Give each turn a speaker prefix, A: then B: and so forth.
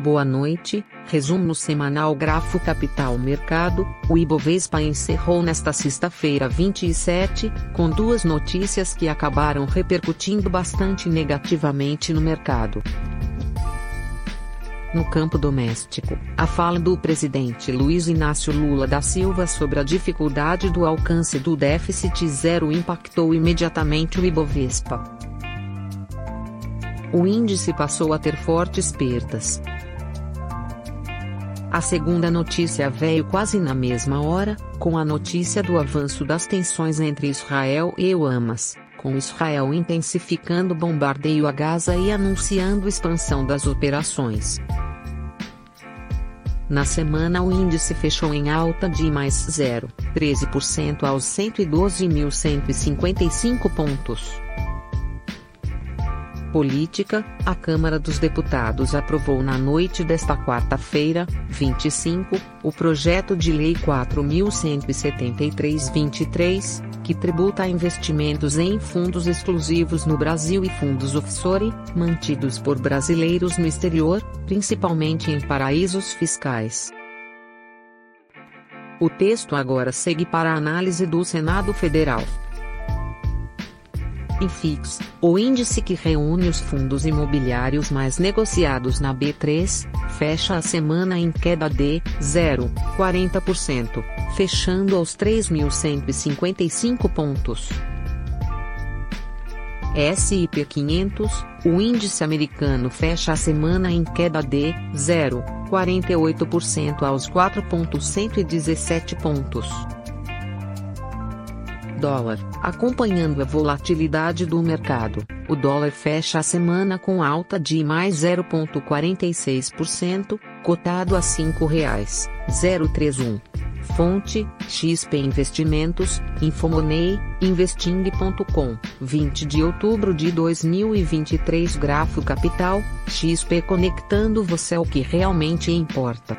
A: Boa noite, resumo semanal Grafo Capital Mercado. O Ibovespa encerrou nesta sexta-feira 27, com duas notícias que acabaram repercutindo bastante negativamente no mercado. No campo doméstico, a fala do presidente Luiz Inácio Lula da Silva sobre a dificuldade do alcance do déficit zero impactou imediatamente o Ibovespa. O índice passou a ter fortes perdas, a segunda notícia veio quase na mesma hora, com a notícia do avanço das tensões entre Israel e o Hamas, com Israel intensificando bombardeio a Gaza e anunciando expansão das operações. Na semana o índice fechou em alta de mais 0,13% aos 112.155 pontos. Política, a Câmara dos Deputados aprovou na noite desta quarta-feira, 25, o projeto de Lei 4.173-23, que tributa investimentos em fundos exclusivos no Brasil e fundos offshore, mantidos por brasileiros no exterior, principalmente em paraísos fiscais. O texto agora segue para a análise do Senado Federal. IFIX, o índice que reúne os fundos imobiliários mais negociados na B3, fecha a semana em queda de 0,40%, fechando aos 3.155 pontos. S&P 500, o índice americano fecha a semana em queda de 0,48% aos 4.117 pontos dólar. Acompanhando a volatilidade do mercado, o dólar fecha a semana com alta de mais 0,46%, cotado a R$ 5,031. Fonte: XP Investimentos, Infomoney, Investing.com. 20 de outubro de 2023 Grafo Capital, XP conectando você ao que realmente importa.